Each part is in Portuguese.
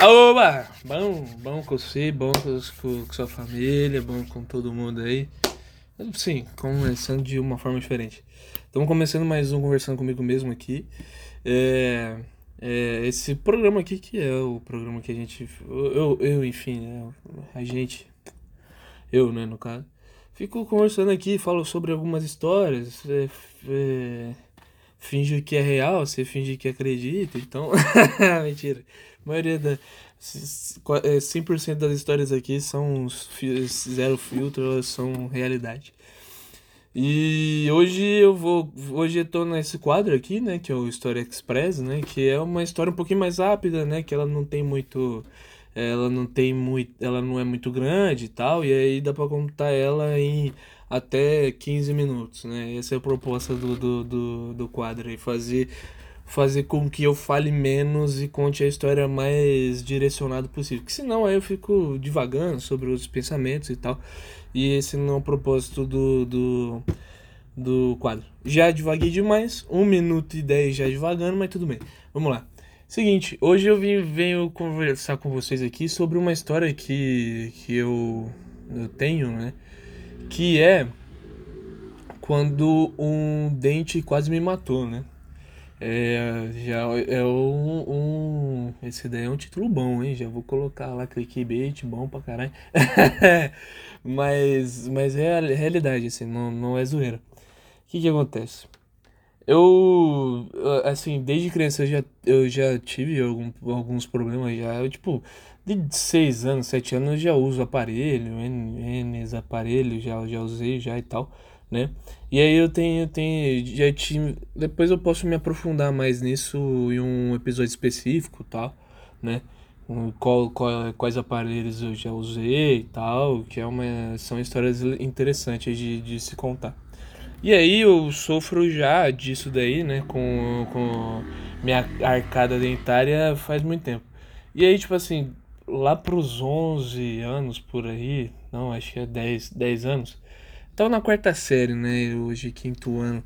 Oba! Bom, bom com você, bom com, com sua família, bom com todo mundo aí. Sim, começando de uma forma diferente. Estamos começando mais um Conversando Comigo Mesmo aqui. É, é, esse programa aqui que é o programa que a gente. Eu, eu enfim, né, a gente. Eu, né, no caso. Fico conversando aqui, falo sobre algumas histórias. É, é, finge que é real, você finge que acredita, então. Mentira. A maioria da. 100% é, das histórias aqui são zero filtro, elas são realidade. E hoje eu vou. Hoje eu tô nesse quadro aqui, né? Que é o História Express, né? Que é uma história um pouquinho mais rápida, né? Que ela não tem muito. Ela não tem muito. Ela não é muito grande e tal. E aí dá pra contar ela em até 15 minutos, né? Essa é a proposta do, do, do, do quadro aí. Fazer fazer com que eu fale menos e conte a história mais direcionado possível. Porque senão aí eu fico divagando sobre os pensamentos e tal. E esse não é o propósito do, do, do quadro. Já divaguei demais, 1 minuto e 10 já divagando, mas tudo bem. Vamos lá. Seguinte, hoje eu vim, venho conversar com vocês aqui sobre uma história que, que eu, eu tenho, né? Que é quando um dente quase me matou, né? É, já é um, um, Esse daí é um título bom, hein? Já vou colocar lá clickbait, bom pra caralho. mas, mas é a realidade, assim, não, não é zoeira. O que que acontece? Eu, assim, desde criança eu já, eu já tive algum, alguns problemas já. Eu, tipo, de 6 anos, 7 anos já uso aparelho, N, N aparelhos, já, já usei já e tal né? E aí eu tenho, tenho já tive, depois eu posso me aprofundar mais nisso em um episódio específico, tal, né? Qual, qual, quais aparelhos eu já usei e tal, que é uma, são histórias interessantes de, de se contar. E aí eu sofro já disso daí, né, com, com minha arcada dentária faz muito tempo. E aí, tipo assim, lá pros 11 anos por aí, não, acho que é 10, 10 anos, Tava na quarta série, né? Hoje, quinto ano.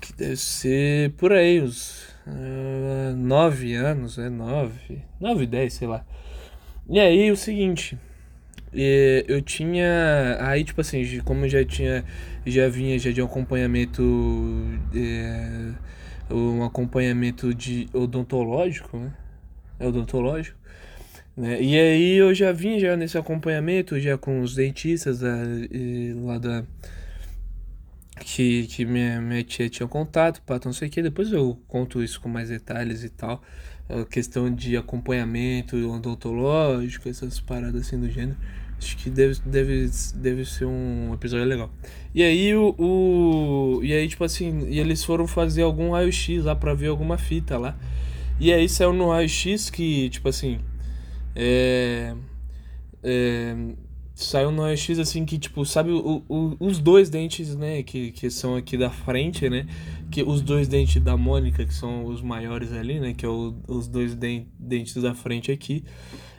Que deve ser por aí, uns uh, nove anos, é nove, nove, dez, sei lá. E aí, o seguinte, eu tinha, aí tipo assim, como já tinha, já vinha já de um acompanhamento, é, um acompanhamento de odontológico, né? É odontológico. Né? E aí eu já vim já nesse acompanhamento, já com os dentistas da, lá da. Que, que minha, minha tia tinha contato, para não sei o que. Depois eu conto isso com mais detalhes e tal. A questão de acompanhamento odontológico, essas paradas assim do gênero. Acho que deve, deve, deve ser um episódio legal. E aí o, o. E aí, tipo assim, e eles foram fazer algum raio-x lá pra ver alguma fita lá. E aí saiu no raio-x que, tipo assim, é, é, saiu no X assim que, tipo, sabe o, o, os dois dentes, né, que, que são aqui da frente, né, que os dois dentes da Mônica, que são os maiores ali, né, que é o, os dois dentes da frente aqui,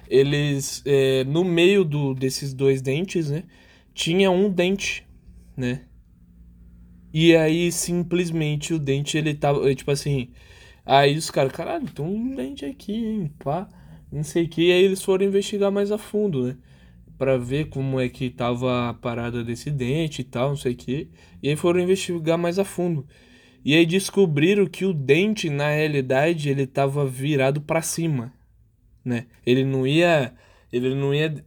eles, é, no meio do, desses dois dentes, né, tinha um dente, né, e aí simplesmente o dente, ele tava, tipo assim, aí os caras, caralho, tem um dente aqui, hein, pá não sei o que, e aí eles foram investigar mais a fundo, né? Pra ver como é que tava a parada desse dente e tal, não sei o que. E aí foram investigar mais a fundo. E aí descobriram que o dente, na realidade, ele tava virado para cima, né? Ele não ia. Ele não ia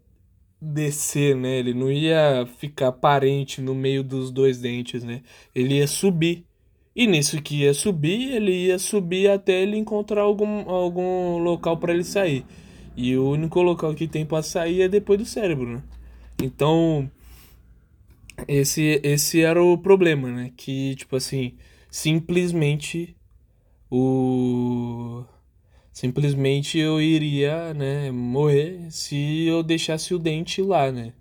descer, né? Ele não ia ficar aparente no meio dos dois dentes, né? Ele ia subir. E nisso que ia subir, ele ia subir até ele encontrar algum, algum local para ele sair. E o único local que tem para sair é depois do cérebro, né? Então, esse, esse era o problema, né? Que, tipo assim, simplesmente o. Simplesmente eu iria, né, morrer se eu deixasse o dente lá, né?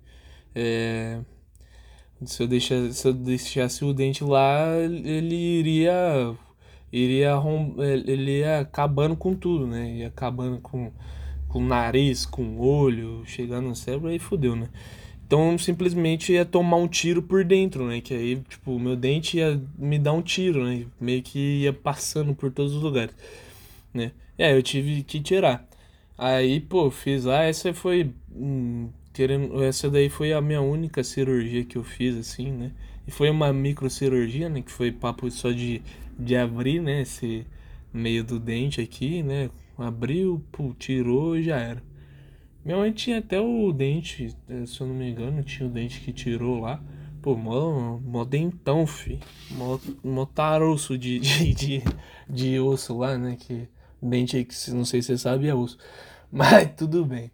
É se eu, deixasse, se eu deixasse o dente lá, ele iria. Iria, ele ia acabando com tudo, né? Ia acabando com, com o nariz, com o olho, chegando no cérebro, aí fodeu, né? Então simplesmente ia tomar um tiro por dentro, né? Que aí, tipo, meu dente ia me dar um tiro, né? Meio que ia passando por todos os lugares, né? É, eu tive que tirar. Aí, pô, fiz lá, essa foi. Hum, querendo, essa daí foi a minha única cirurgia que eu fiz, assim, né? E foi uma microcirurgia, né? Que foi papo só de, de abrir, né? Esse meio do dente aqui, né? Abriu, pô, tirou e já era. Minha mãe tinha até o dente, eh, se eu não me engano, tinha o dente que tirou lá. Pô, mó, mó dentão, fi. Mó, mó taroço de, de, de, de osso lá, né? Que dente aí que não sei se você sabe é osso. Mas tudo bem.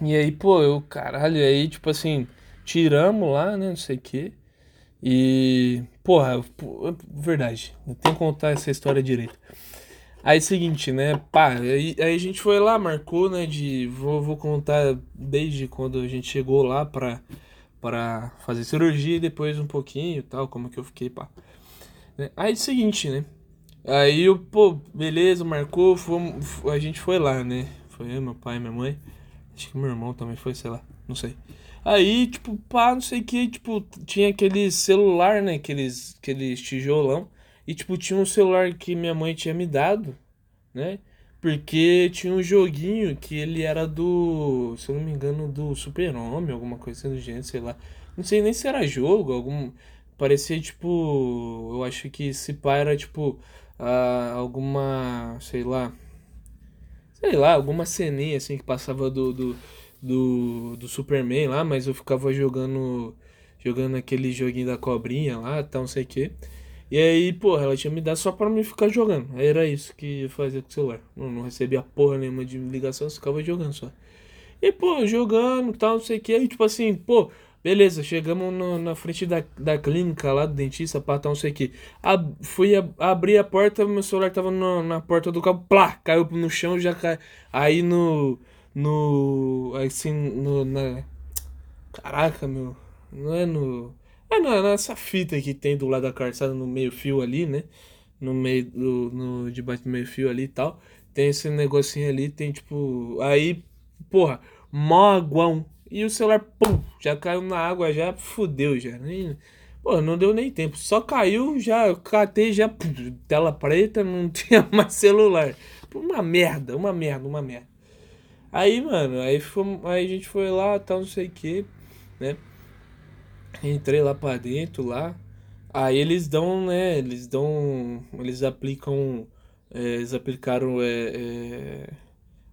E aí, pô, eu, caralho, aí, tipo assim, tiramos lá, né, não sei o quê. E, porra, verdade, tem que contar essa história direito. Aí, seguinte, né, pá, aí, aí a gente foi lá, marcou, né, de, vou, vou contar desde quando a gente chegou lá pra, pra fazer cirurgia e depois um pouquinho tal, como que eu fiquei, pá. Né? Aí, seguinte, né, Aí eu, pô, beleza, marcou, fomos, a gente foi lá, né? Foi eu, meu pai, minha mãe. Acho que meu irmão também foi, sei lá, não sei. Aí, tipo, pá, não sei o que, tipo, tinha aquele celular, né? Aqueles, aqueles tijolão. E, tipo, tinha um celular que minha mãe tinha me dado, né? Porque tinha um joguinho que ele era do, se eu não me engano, do Super-Homem, alguma coisa do gênero, sei lá. Não sei nem se era jogo, algum. Parecia, tipo. Eu acho que esse pai era, tipo uh, alguma, sei lá, sei lá, alguma ceninha assim que passava do, do, do, do Superman lá, mas eu ficava jogando jogando aquele joguinho da cobrinha lá, tal, não sei o que. E aí, porra, ela tinha me dado só pra mim ficar jogando. Aí era isso que eu fazia com o celular. Não, não recebia porra nenhuma de ligação, eu ficava jogando só. E, pô, jogando tal, não sei o que. Aí, tipo assim, pô, Beleza, chegamos no, na frente da, da clínica lá do dentista, pá, tá, não sei o que. Ab, fui ab, abrir a porta, meu celular tava no, na porta do carro, plá, caiu no chão, já caiu. Aí no. No. Assim, no. Na, caraca, meu. Não é no. É na, nessa fita que tem do lado da calçada, no meio-fio ali, né? No meio do. No, debaixo do meio-fio ali e tal. Tem esse negocinho ali, tem tipo. Aí, porra, mó aguão e o celular, pum, já caiu na água, já fudeu, já. Nem, pô, não deu nem tempo. Só caiu, já catei, já pum, tela preta, não tinha mais celular. Uma merda, uma merda, uma merda. Aí, mano, aí, fomos, aí a gente foi lá, tal, não sei o que, né? Entrei lá pra dentro, lá. Aí eles dão, né? Eles dão. Eles aplicam. É, eles aplicaram é, é,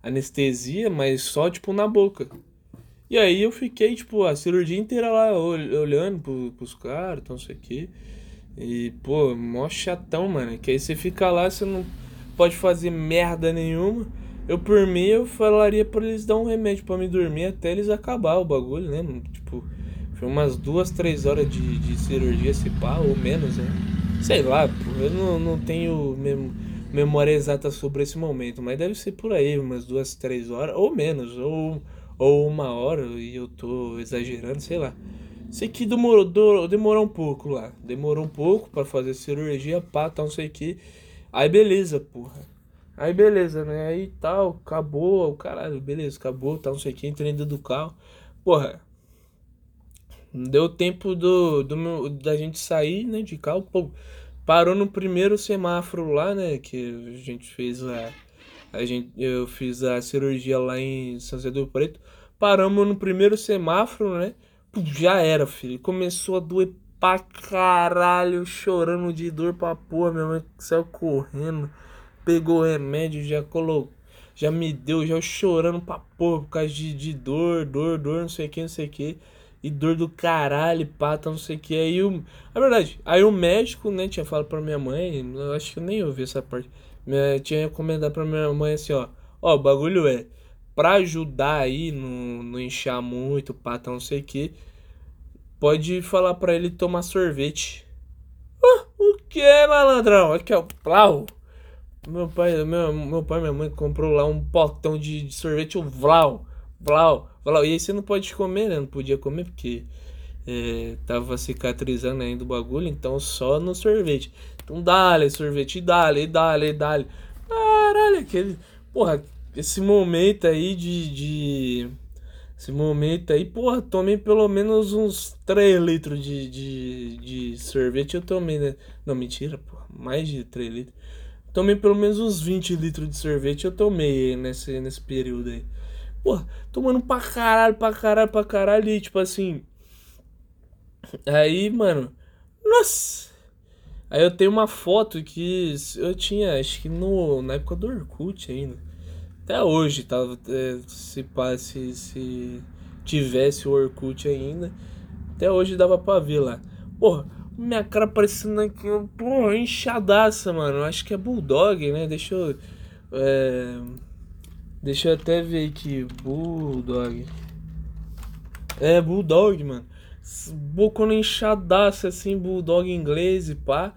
anestesia, mas só tipo na boca. E aí eu fiquei, tipo, a cirurgia inteira lá olhando pro, pros caras, então não sei o quê. E, pô, mó chatão, mano. Que aí você fica lá, você não pode fazer merda nenhuma. Eu, por mim, eu falaria pra eles dar um remédio para me dormir até eles acabar o bagulho, né? Tipo, foi umas duas, três horas de, de cirurgia, se pá, ou menos, né? Sei lá, pô, eu não, não tenho mem memória exata sobre esse momento, mas deve ser por aí, umas duas, três horas, ou menos, ou ou uma hora e eu tô exagerando, sei lá. Sei que demorou, demorou um pouco lá. Demorou um pouco para fazer cirurgia, pá, tal, não sei o que. Aí beleza, porra. Aí beleza, né? Aí tal, acabou, o caralho, beleza, acabou, tal, não sei o que, entrei dentro do carro. Porra, deu tempo do, do meu, da gente sair, né, de carro, pô, parou no primeiro semáforo lá, né, que a gente fez a a gente, eu fiz a cirurgia lá em São José do Preto. Paramos no primeiro semáforo, né? Já era, filho. Começou a doer pra caralho, chorando de dor pra porra. Minha mãe saiu correndo, pegou remédio, já colocou. Já me deu, já chorando pra porra por causa de, de dor, dor, dor, não sei o que, não sei o que. E dor do caralho, pata, não sei o que. Aí o. É verdade. Aí o médico, né, tinha falado pra minha mãe. Eu acho que eu nem ouvi essa parte minha, tinha recomendado pra minha mãe assim, ó. Ó, o bagulho é. Pra ajudar aí, não, não inchar muito, pata, não sei o que. Pode falar pra ele tomar sorvete. Ah, o que, malandrão? Aqui, ó. Plau. Meu pai, meu, meu pai minha mãe comprou lá um potão de, de sorvete, o Vlau. Vlau, Vlau. E aí você não pode comer, né? Não podia comer porque é, tava cicatrizando ainda o bagulho, então só no sorvete. Então dá-lhe sorvete, dá-lhe, dá-lhe, dá-lhe. Caralho, aquele. Porra, esse momento aí de, de. Esse momento aí, porra, tomei pelo menos uns 3 litros de, de, de sorvete eu tomei, né? Não, mentira, porra, mais de 3 litros. tomei pelo menos uns 20 litros de sorvete. Eu tomei nesse, nesse período aí. Pô, tomando pra caralho, pra caralho, pra caralho. E tipo assim. Aí, mano. Nossa! Aí eu tenho uma foto que eu tinha, acho que no, na época do Orkut ainda. Até hoje, tá? É, se, se, se tivesse o Orkut ainda. Até hoje dava pra ver lá. Porra, minha cara parecendo aqui, porra, inchadaça, mano. Acho que é Bulldog, né? Deixa eu. É... Deixa eu até ver aqui. Bulldog. É, Bulldog, mano. Bocona inchadaça assim, Bulldog inglês e pá.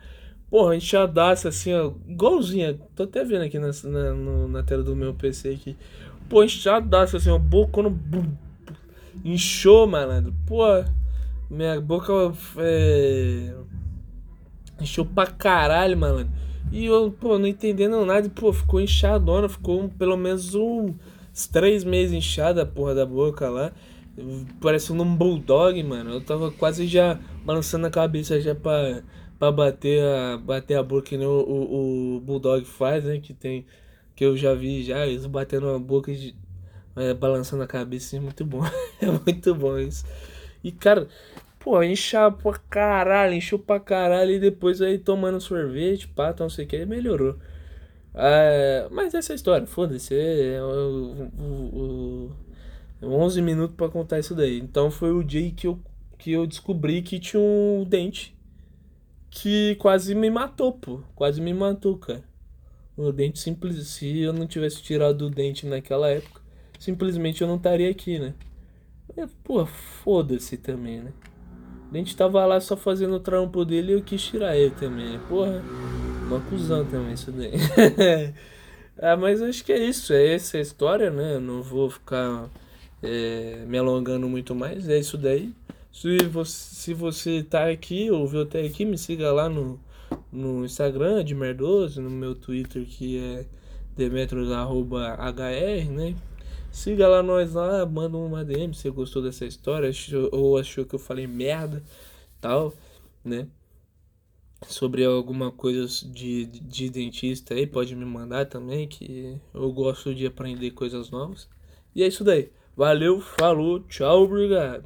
Porra, inchadaça assim, ó. Igualzinha. Tô até vendo aqui na, na, no, na tela do meu PC aqui. Pô, inchadaça assim, ó. Bocona. Inchou, malandro. Pô. Minha boca é. Inchou pra caralho, mano. E eu, pô, não entendendo nada. Pô, ficou inchadona. Ficou pelo menos uns três meses inchada a porra da boca lá. Parecendo um bulldog, mano. Eu tava quase já balançando a cabeça já pra, pra bater, a, bater a boca que nem o, o, o bulldog faz, né? Que tem. Que eu já vi já, eles batendo a boca e é, balançando a cabeça. É muito bom. é muito bom isso. E, cara, pô, inchar pra caralho, encheu pra caralho. E depois aí tomando sorvete, pá, não sei o que, melhorou. É, mas essa é a história, foda-se. É, é, o, 11 minutos para contar isso daí. Então foi o dia que eu, que eu descobri que tinha um dente que quase me matou, pô. Quase me matou, cara. O dente simples. Se eu não tivesse tirado o dente naquela época, simplesmente eu não estaria aqui, né? Pô, foda-se também, né? A gente tava lá só fazendo o trampo dele e eu quis tirar ele também. Né? Porra, uma cuzão também isso daí. ah, mas acho que é isso, é essa a história, né? Eu não vou ficar é, me alongando muito mais, é isso daí. Se você, se você tá aqui, ouviu até aqui, me siga lá no, no Instagram de Merdoso, no meu Twitter que é demetros.hr, né? Siga lá nós lá, manda uma DM se gostou dessa história ou achou que eu falei merda, tal, né? Sobre alguma coisa de, de dentista aí, pode me mandar também, que eu gosto de aprender coisas novas. E é isso daí. Valeu, falou, tchau, obrigado.